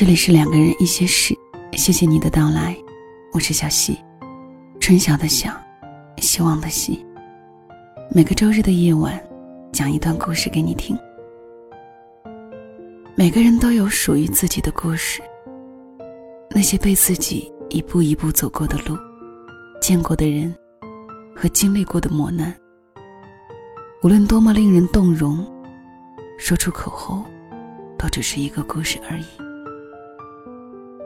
这里是两个人一些事，谢谢你的到来，我是小溪，春晓的晓，希望的希。每个周日的夜晚，讲一段故事给你听。每个人都有属于自己的故事，那些被自己一步一步走过的路，见过的人，和经历过的磨难，无论多么令人动容，说出口后，都只是一个故事而已。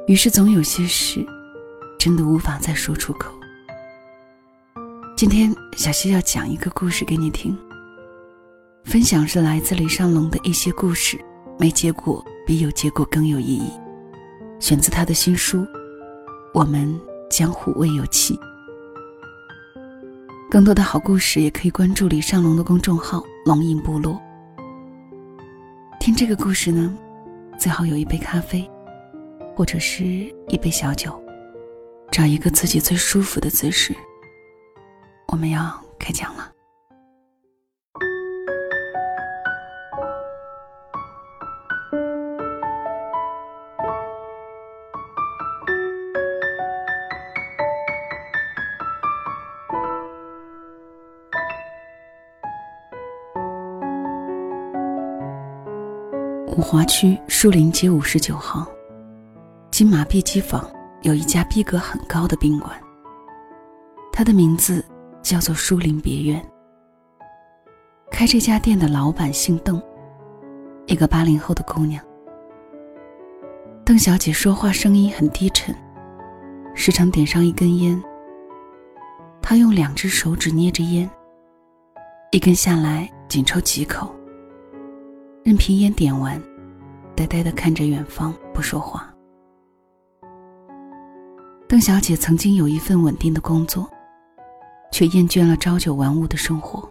于是，总有些事，真的无法再说出口。今天，小溪要讲一个故事给你听。分享是来自李尚龙的一些故事。没结果比有结果更有意义。选自他的新书《我们江湖未有期》。更多的好故事也可以关注李尚龙的公众号“龙影部落”。听这个故事呢，最好有一杯咖啡，或者是一杯小酒，找一个自己最舒服的姿势。我们要开讲了。五华区树林街五十九号，金马碧鸡坊有一家逼格很高的宾馆。它的名字叫做树林别院。开这家店的老板姓邓，一个八零后的姑娘。邓小姐说话声音很低沉，时常点上一根烟。她用两只手指捏着烟，一根下来仅抽几口。任凭烟点完，呆呆的看着远方，不说话。邓小姐曾经有一份稳定的工作，却厌倦了朝九晚五的生活。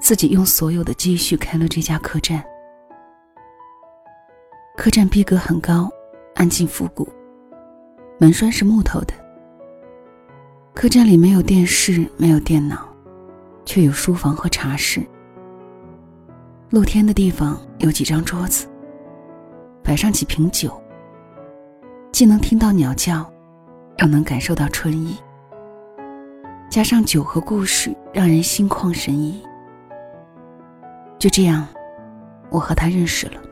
自己用所有的积蓄开了这家客栈。客栈逼格很高，安静复古，门栓是木头的。客栈里没有电视，没有电脑，却有书房和茶室。露天的地方有几张桌子，摆上几瓶酒。既能听到鸟叫，又能感受到春意。加上酒和故事，让人心旷神怡。就这样，我和他认识了。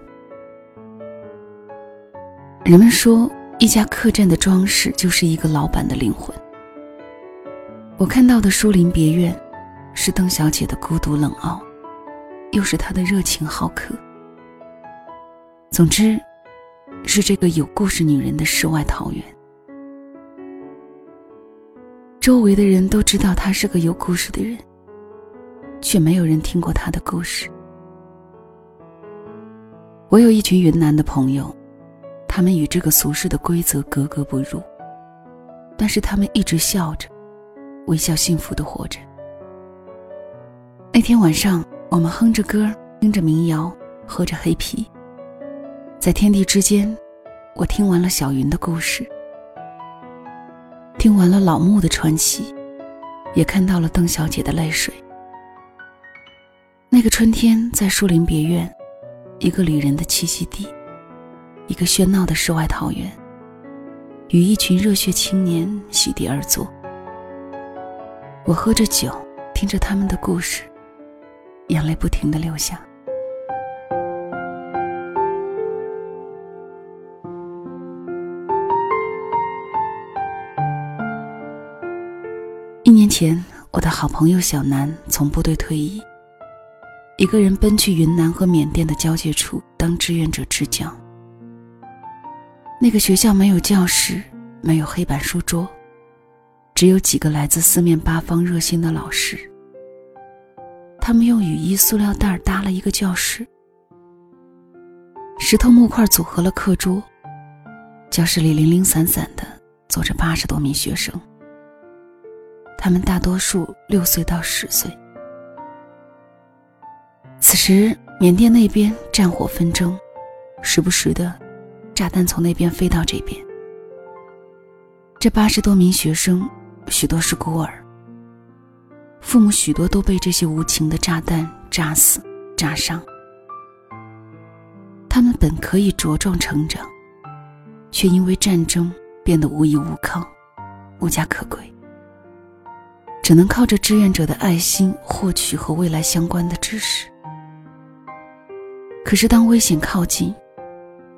人们说，一家客栈的装饰就是一个老板的灵魂。我看到的书林别院，是邓小姐的孤独冷傲。又是她的热情好客。总之，是这个有故事女人的世外桃源。周围的人都知道她是个有故事的人，却没有人听过她的故事。我有一群云南的朋友，他们与这个俗世的规则格格不入，但是他们一直笑着，微笑幸福的活着。那天晚上。我们哼着歌，听着民谣，喝着黑啤。在天地之间，我听完了小云的故事，听完了老木的传奇，也看到了邓小姐的泪水。那个春天，在树林别院，一个旅人的栖息地，一个喧闹的世外桃源，与一群热血青年席地而坐。我喝着酒，听着他们的故事。眼泪不停的流下。一年前，我的好朋友小南从部队退役，一个人奔去云南和缅甸的交界处当志愿者支教。那个学校没有教室，没有黑板书桌，只有几个来自四面八方热心的老师。他们用雨衣、塑料袋搭了一个教室，石头木块组合了课桌。教室里零零散散的坐着八十多名学生，他们大多数六岁到十岁。此时，缅甸那边战火纷争，时不时的炸弹从那边飞到这边。这八十多名学生，许多是孤儿。父母许多都被这些无情的炸弹炸死、炸伤。他们本可以茁壮成长，却因为战争变得无依无靠、无家可归，只能靠着志愿者的爱心获取和未来相关的知识。可是，当危险靠近，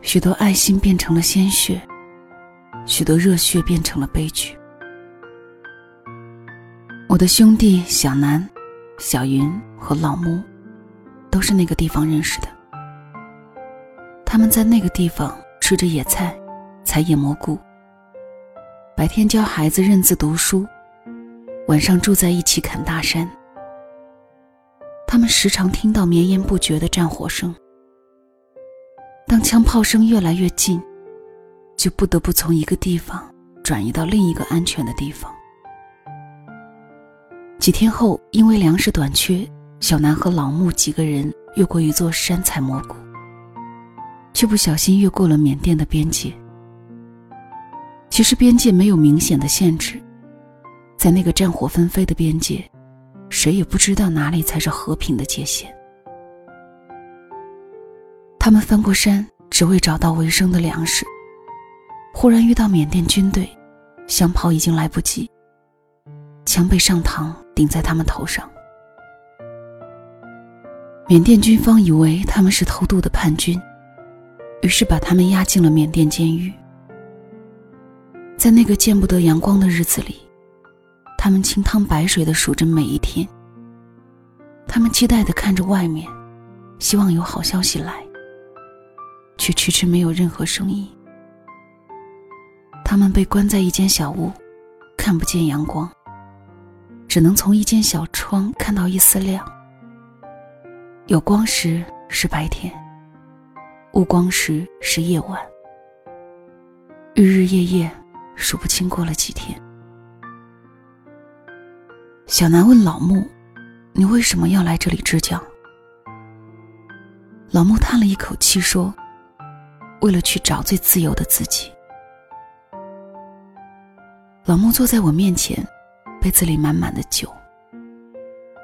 许多爱心变成了鲜血，许多热血变成了悲剧。我的兄弟小南、小云和老木，都是那个地方认识的。他们在那个地方吃着野菜，采野蘑菇。白天教孩子认字读书，晚上住在一起砍大山。他们时常听到绵延不绝的战火声。当枪炮声越来越近，就不得不从一个地方转移到另一个安全的地方。几天后，因为粮食短缺，小南和老木几个人越过一座山采蘑菇。却不小心越过了缅甸的边界。其实边界没有明显的限制，在那个战火纷飞的边界，谁也不知道哪里才是和平的界限。他们翻过山，只为找到维生的粮食。忽然遇到缅甸军队，想跑已经来不及，枪被上膛顶在他们头上。缅甸军方以为他们是偷渡的叛军。于是把他们押进了缅甸监狱。在那个见不得阳光的日子里，他们清汤白水的数着每一天。他们期待的看着外面，希望有好消息来，却迟迟没有任何声音。他们被关在一间小屋，看不见阳光，只能从一间小窗看到一丝亮。有光时是白天。无光时是夜晚，日日夜夜，数不清过了几天。小南问老木：“你为什么要来这里支教？”老木叹了一口气说：“为了去找最自由的自己。”老木坐在我面前，杯子里满满的酒，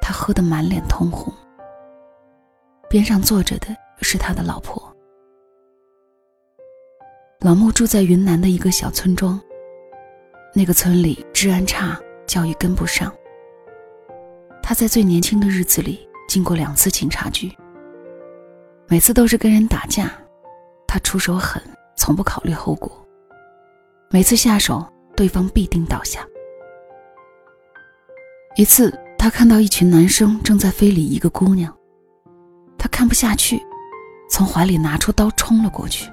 他喝得满脸通红。边上坐着的是他的老婆。老穆住在云南的一个小村庄。那个村里治安差，教育跟不上。他在最年轻的日子里进过两次警察局，每次都是跟人打架，他出手狠，从不考虑后果。每次下手，对方必定倒下。一次，他看到一群男生正在非礼一个姑娘，他看不下去，从怀里拿出刀冲了过去。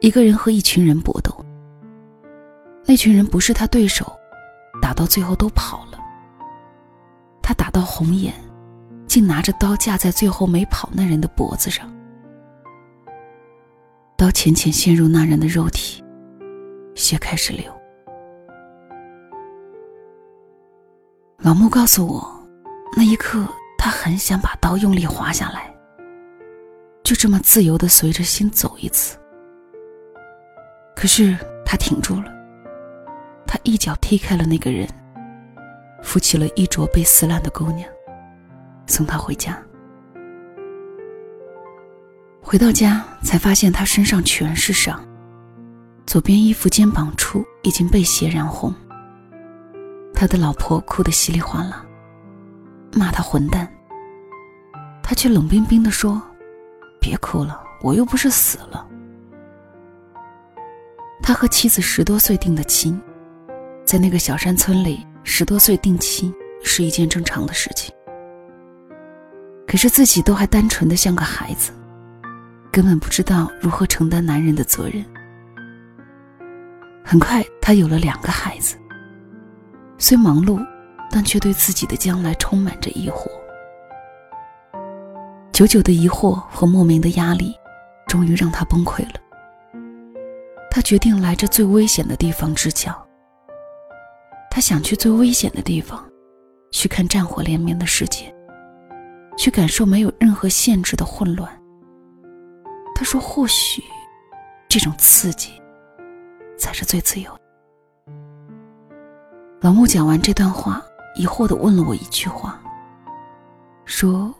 一个人和一群人搏斗，那群人不是他对手，打到最后都跑了。他打到红眼，竟拿着刀架在最后没跑那人的脖子上，刀浅浅陷入那人的肉体，血开始流。老穆告诉我，那一刻他很想把刀用力划下来，就这么自由的随着心走一次。可是他挺住了，他一脚踢开了那个人，扶起了衣着被撕烂的姑娘，送她回家。回到家才发现他身上全是伤，左边衣服肩膀处已经被血染红。他的老婆哭得稀里哗啦，骂他混蛋。他却冷冰冰地说：“别哭了，我又不是死了。”他和妻子十多岁定的亲，在那个小山村里，十多岁定亲是一件正常的事情。可是自己都还单纯的像个孩子，根本不知道如何承担男人的责任。很快，他有了两个孩子，虽忙碌，但却对自己的将来充满着疑惑。久久的疑惑和莫名的压力，终于让他崩溃了。他决定来这最危险的地方支教。他想去最危险的地方，去看战火连绵的世界，去感受没有任何限制的混乱。他说：“或许，这种刺激，才是最自由。”老木讲完这段话，疑惑的问了我一句话：“说，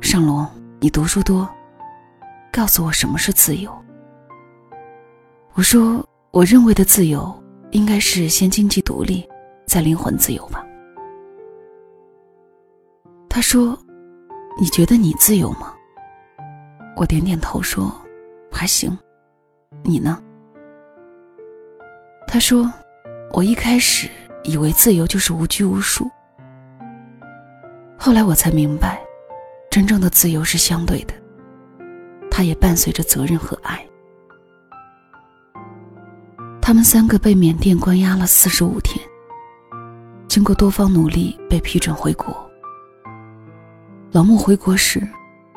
尚龙，你读书多，告诉我什么是自由。我说，我认为的自由应该是先经济独立，在灵魂自由吧。他说：“你觉得你自由吗？”我点点头说：“还行。”你呢？他说：“我一开始以为自由就是无拘无束，后来我才明白，真正的自由是相对的，它也伴随着责任和爱。”他们三个被缅甸关押了四十五天，经过多方努力，被批准回国。老穆回国时，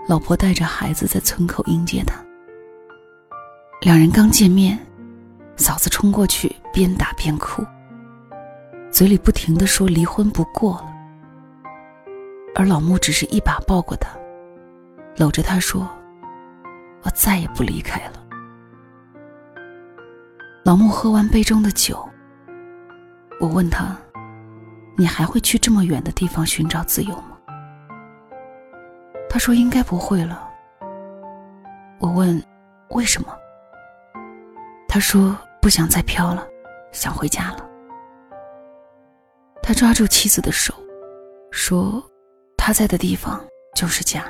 老婆带着孩子在村口迎接他。两人刚见面，嫂子冲过去边打边哭，嘴里不停的说离婚不过了。而老穆只是一把抱过她，搂着她说：“我再也不离开了。”老穆喝完杯中的酒，我问他：“你还会去这么远的地方寻找自由吗？”他说：“应该不会了。”我问：“为什么？”他说：“不想再飘了，想回家了。”他抓住妻子的手，说：“他在的地方就是家，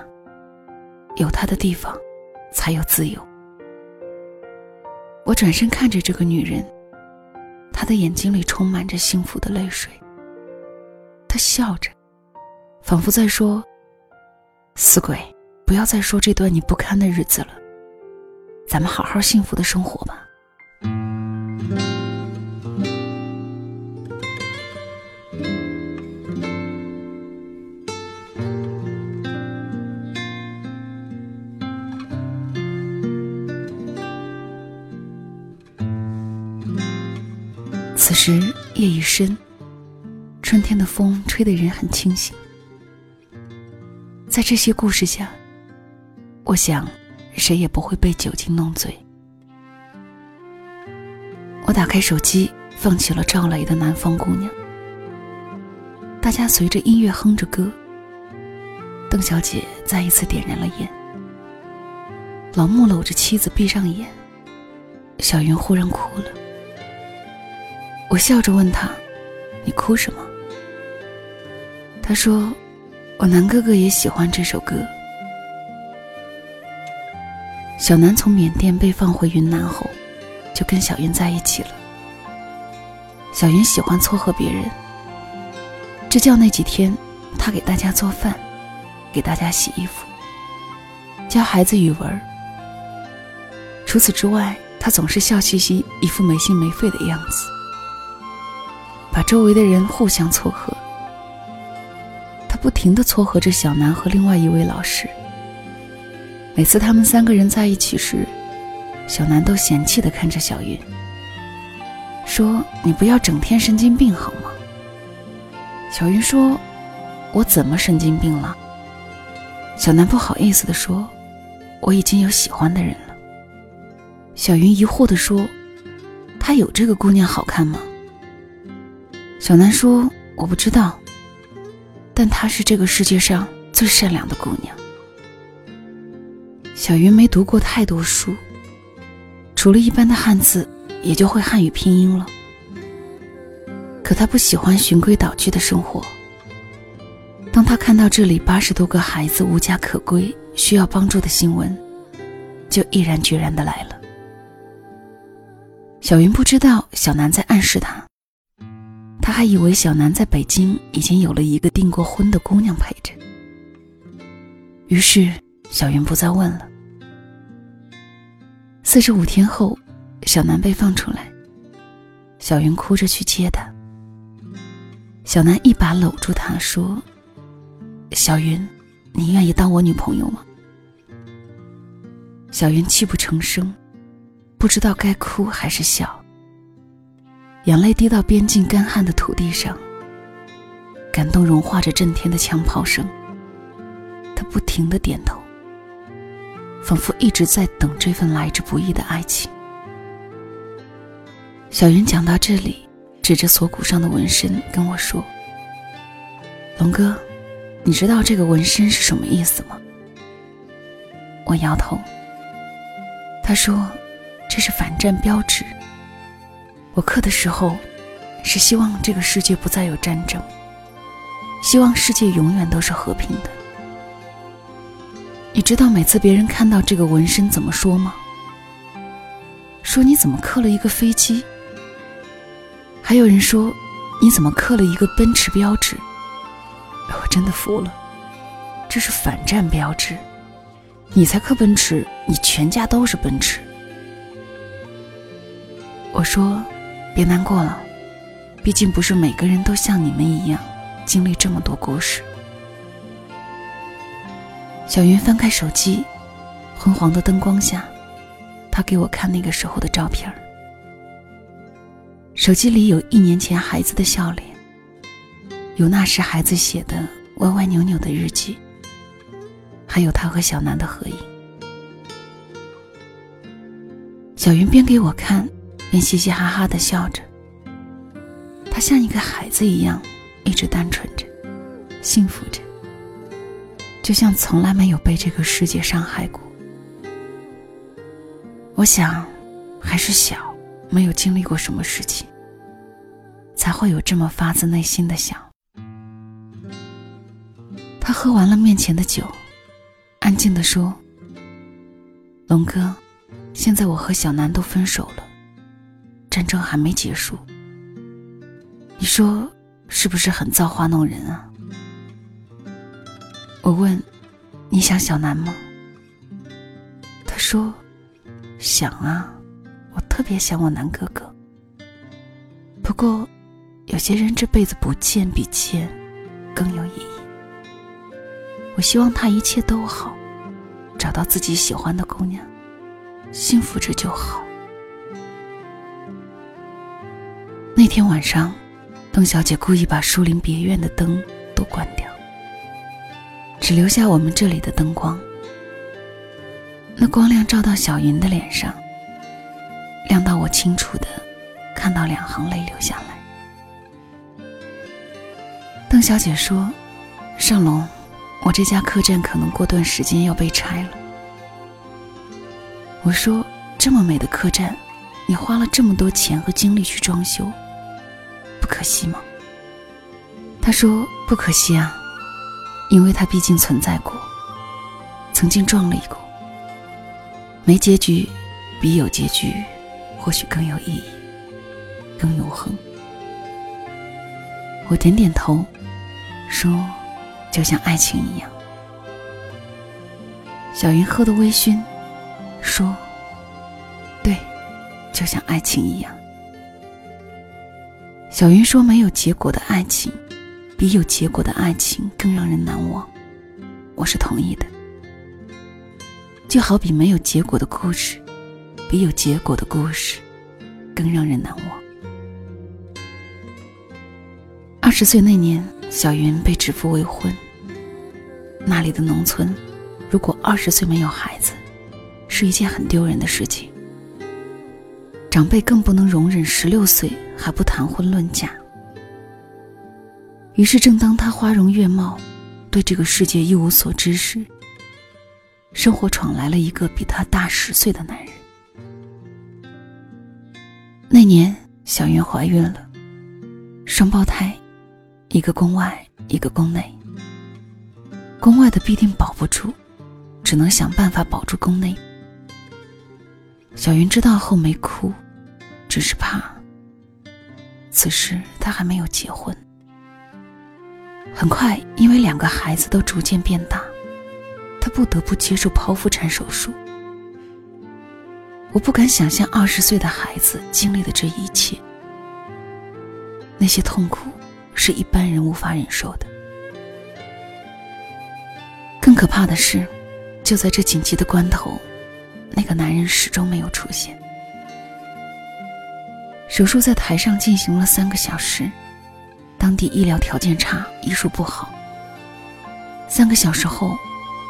有他的地方，才有自由。”我转身看着这个女人，她的眼睛里充满着幸福的泪水。他笑着，仿佛在说：“死鬼，不要再说这段你不堪的日子了，咱们好好幸福的生活吧。”此时夜已深，春天的风吹得人很清醒。在这些故事下，我想，谁也不会被酒精弄醉。我打开手机，放起了赵雷的《南方姑娘》。大家随着音乐哼着歌。邓小姐再一次点燃了烟。老穆搂着妻子闭上眼。小云忽然哭了。我笑着问她：“你哭什么？”他说：“我南哥哥也喜欢这首歌。”小南从缅甸被放回云南后。就跟小云在一起了。小云喜欢撮合别人，支教那几天，他给大家做饭，给大家洗衣服，教孩子语文。除此之外，他总是笑嘻嘻，一副没心没肺的样子，把周围的人互相撮合。不停的撮合着小南和另外一位老师。每次他们三个人在一起时。小南都嫌弃的看着小云，说：“你不要整天神经病好吗？”小云说：“我怎么神经病了？”小南不好意思的说：“我已经有喜欢的人了。”小云疑惑的说：“他有这个姑娘好看吗？”小南说：“我不知道，但她是这个世界上最善良的姑娘。”小云没读过太多书。除了一般的汉字，也就会汉语拼音了。可他不喜欢循规蹈矩的生活。当他看到这里八十多个孩子无家可归、需要帮助的新闻，就毅然决然的来了。小云不知道小南在暗示他，他还以为小南在北京已经有了一个订过婚的姑娘陪着。于是小云不再问了。四十五天后，小南被放出来。小云哭着去接他。小南一把搂住她，说：“小云，你愿意当我女朋友吗？”小云泣不成声，不知道该哭还是笑。眼泪滴到边境干旱的土地上，感动融化着震天的枪炮声。他不停的点头。仿佛一直在等这份来之不易的爱情。小云讲到这里，指着锁骨上的纹身跟我说：“龙哥，你知道这个纹身是什么意思吗？”我摇头：“他说：“这是反战标志。”我刻的时候，是希望这个世界不再有战争，希望世界永远都是和平的。你知道每次别人看到这个纹身怎么说吗？说你怎么刻了一个飞机？还有人说你怎么刻了一个奔驰标志？我真的服了，这是反战标志。你才刻奔驰，你全家都是奔驰。我说，别难过了，毕竟不是每个人都像你们一样经历这么多故事。小云翻开手机，昏黄的灯光下，他给我看那个时候的照片手机里有一年前孩子的笑脸，有那时孩子写的歪歪扭扭的日记。还有他和小南的合影。小云边给我看，便嘻嘻哈哈的笑着。他像一个孩子一样，一直单纯着，幸福着，就像从来没有被这个世界伤害过。我想，还是小，没有经历过什么事情，才会有这么发自内心的想。他喝完了面前的酒。安静的说：“龙哥，现在我和小南都分手了，战争还没结束。你说是不是很造化弄人啊？”我问：“你想小南吗？”他说：“想啊，我特别想我南哥哥。不过，有些人这辈子不见比见更有意义。我希望他一切都好。”找到自己喜欢的姑娘，幸福着就好。那天晚上，邓小姐故意把树林别院的灯都关掉，只留下我们这里的灯光。那光亮照到小云的脸上，亮到我清楚的看到两行泪流下来。邓小姐说：“尚龙。”我这家客栈可能过段时间要被拆了。我说：“这么美的客栈，你花了这么多钱和精力去装修，不可惜吗？”他说：“不可惜啊，因为它毕竟存在过，曾经壮丽过。没结局，比有结局或许更有意义，更永恒。”我点点头，说。就像爱情一样，小云喝的微醺，说：“，就像爱情一样。”小云说：“没有结果的爱情，比有结果的爱情更让人难忘。”我是同意的。就好比没有结果的故事，比有结果的故事更让人难忘。二十岁那年。小云被指腹未婚。那里的农村，如果二十岁没有孩子，是一件很丢人的事情。长辈更不能容忍十六岁还不谈婚论嫁。于是，正当她花容月貌，对这个世界一无所知时，生活闯来了一个比她大十岁的男人。那年，小云怀孕了，双胞胎。一个宫外，一个宫内。宫外的必定保不住，只能想办法保住宫内。小云知道后没哭，只是怕。此时她还没有结婚。很快，因为两个孩子都逐渐变大，她不得不接受剖腹产手术。我不敢想象二十岁的孩子经历的这一切，那些痛苦。是一般人无法忍受的。更可怕的是，就在这紧急的关头，那个男人始终没有出现。手术在台上进行了三个小时，当地医疗条件差，医术不好。三个小时后，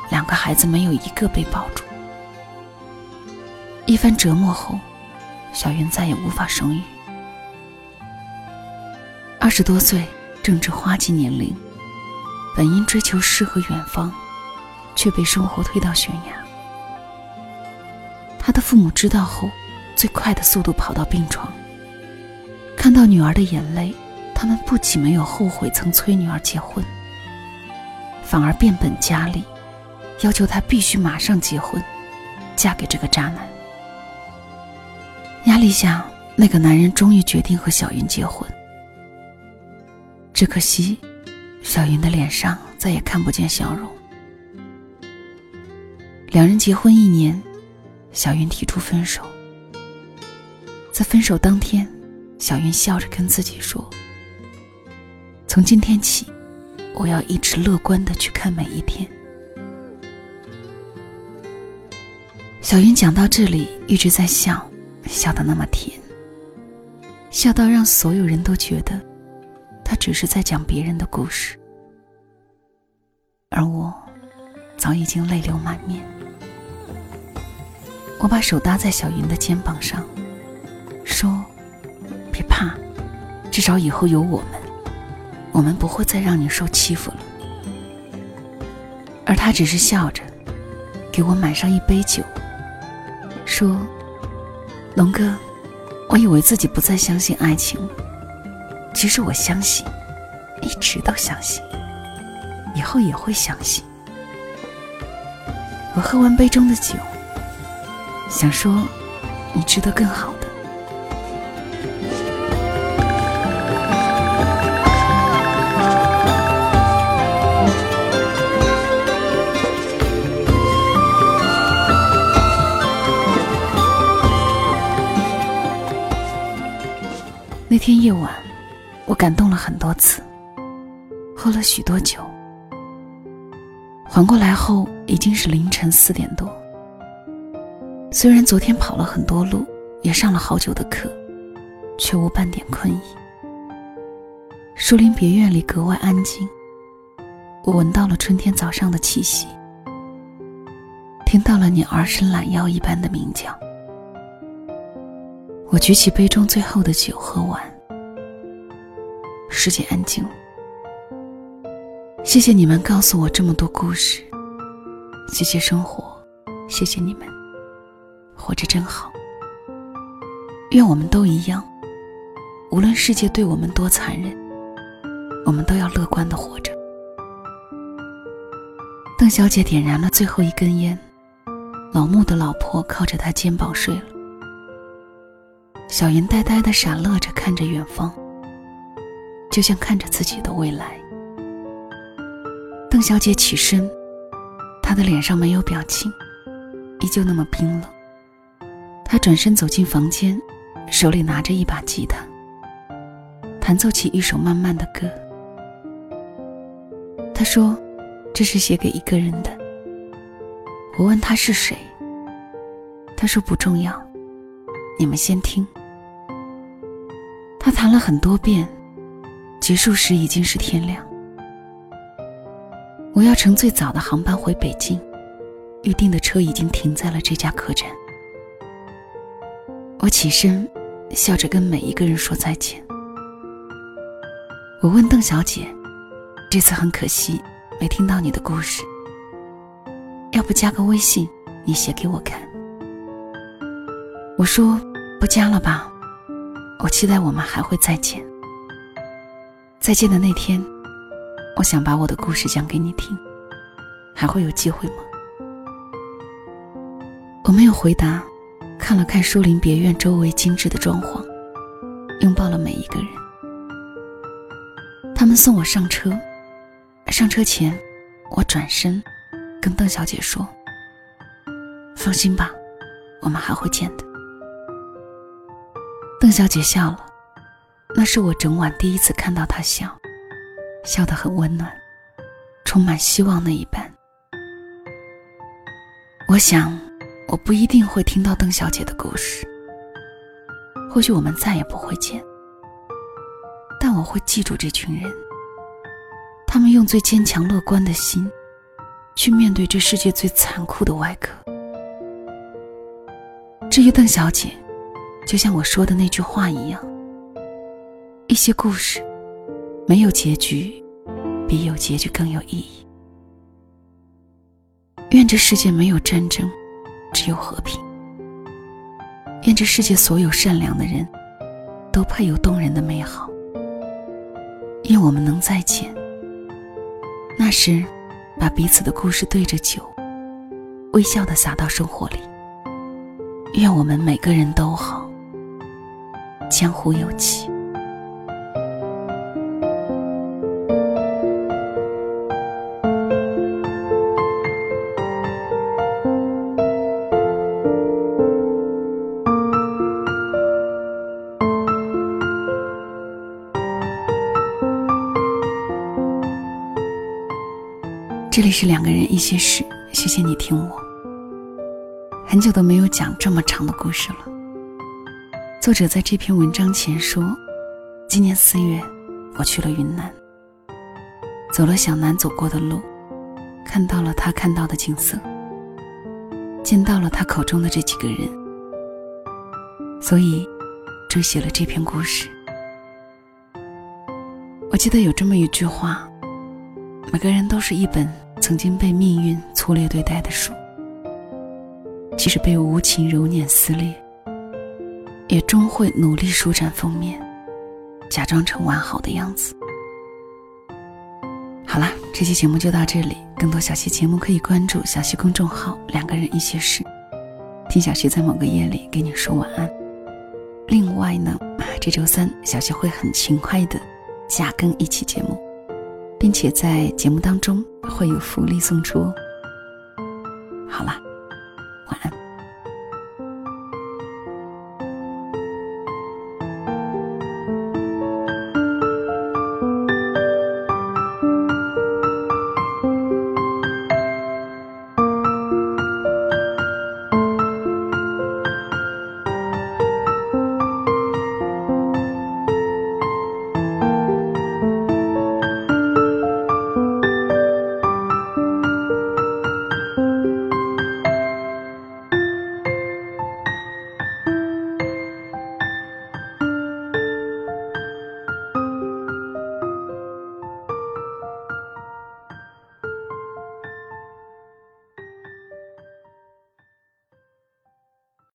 两个孩子没有一个被保住。一番折磨后，小云再也无法生育。二十多岁。正值花季年龄，本应追求诗和远方，却被生活推到悬崖。他的父母知道后，最快的速度跑到病床，看到女儿的眼泪，他们不仅没有后悔曾催女儿结婚，反而变本加厉，要求她必须马上结婚，嫁给这个渣男。压力下，那个男人终于决定和小云结婚。只可惜，小云的脸上再也看不见笑容。两人结婚一年，小云提出分手。在分手当天，小云笑着跟自己说：“从今天起，我要一直乐观的去看每一天。”小云讲到这里一直在笑，笑得那么甜，笑到让所有人都觉得，她只是在讲别人的故事，而我，早已经泪流满面。我把手搭在小云的肩膀上，说：“别怕，至少以后有我们，我们不会再让你受欺负了。”而他只是笑着，给我满上一杯酒，说：“龙哥，我以为自己不再相信爱情了，其实我相信，一直都相信，以后也会相信。”我喝完杯中的酒。想说，你值得更好的。那天夜晚，我感动了很多次，喝了许多酒。缓过来后，已经是凌晨四点多。虽然昨天跑了很多路，也上了好久的课，却无半点困意。树林别院里格外安静，我闻到了春天早上的气息，听到了你儿伸懒腰一般的鸣叫。我举起杯中最后的酒，喝完。世界安静。谢谢你们告诉我这么多故事，谢谢生活，谢谢你们。活着真好。愿我们都一样，无论世界对我们多残忍，我们都要乐观的活着。邓小姐点燃了最后一根烟，老穆的老婆靠着他肩膀睡了。小云呆呆的傻乐着看着远方，就像看着自己的未来。邓小姐起身，她的脸上没有表情，依旧那么冰冷。他转身走进房间，手里拿着一把吉他，弹奏起一首慢慢的歌。他说：“这是写给一个人的。”我问他是谁，他说不重要，你们先听。他弹了很多遍，结束时已经是天亮。我要乘最早的航班回北京，预定的车已经停在了这家客栈。我起身，笑着跟每一个人说再见。我问邓小姐：“这次很可惜，没听到你的故事。要不加个微信，你写给我看？”我说：“不加了吧，我期待我们还会再见。再见的那天，我想把我的故事讲给你听，还会有机会吗？”我没有回答。看了看树林别院周围精致的装潢，拥抱了每一个人。他们送我上车，上车前，我转身跟邓小姐说：“放心吧，我们还会见的。”邓小姐笑了，那是我整晚第一次看到她笑，笑得很温暖，充满希望那一般。我想。我不一定会听到邓小姐的故事，或许我们再也不会见，但我会记住这群人。他们用最坚强乐观的心，去面对这世界最残酷的外壳。至于邓小姐，就像我说的那句话一样，一些故事没有结局，比有结局更有意义。愿这世界没有战争。只有和平。愿这世界所有善良的人，都配有动人的美好。愿我们能再见。那时，把彼此的故事对着酒，微笑的洒到生活里。愿我们每个人都好，江湖有期。里是两个人一些事，谢谢你听我。很久都没有讲这么长的故事了。作者在这篇文章前说，今年四月，我去了云南，走了小南走过的路，看到了他看到的景色，见到了他口中的这几个人，所以，就写了这篇故事。我记得有这么一句话：每个人都是一本。曾经被命运粗略对待的书，即使被无情揉捻撕裂，也终会努力舒展封面，假装成完好的样子。好啦，这期节目就到这里。更多小溪节目可以关注小溪公众号“两个人一些事”，听小溪在某个夜里给你说晚安。另外呢，这周三小溪会很勤快的加更一期节目。并且在节目当中会有福利送出。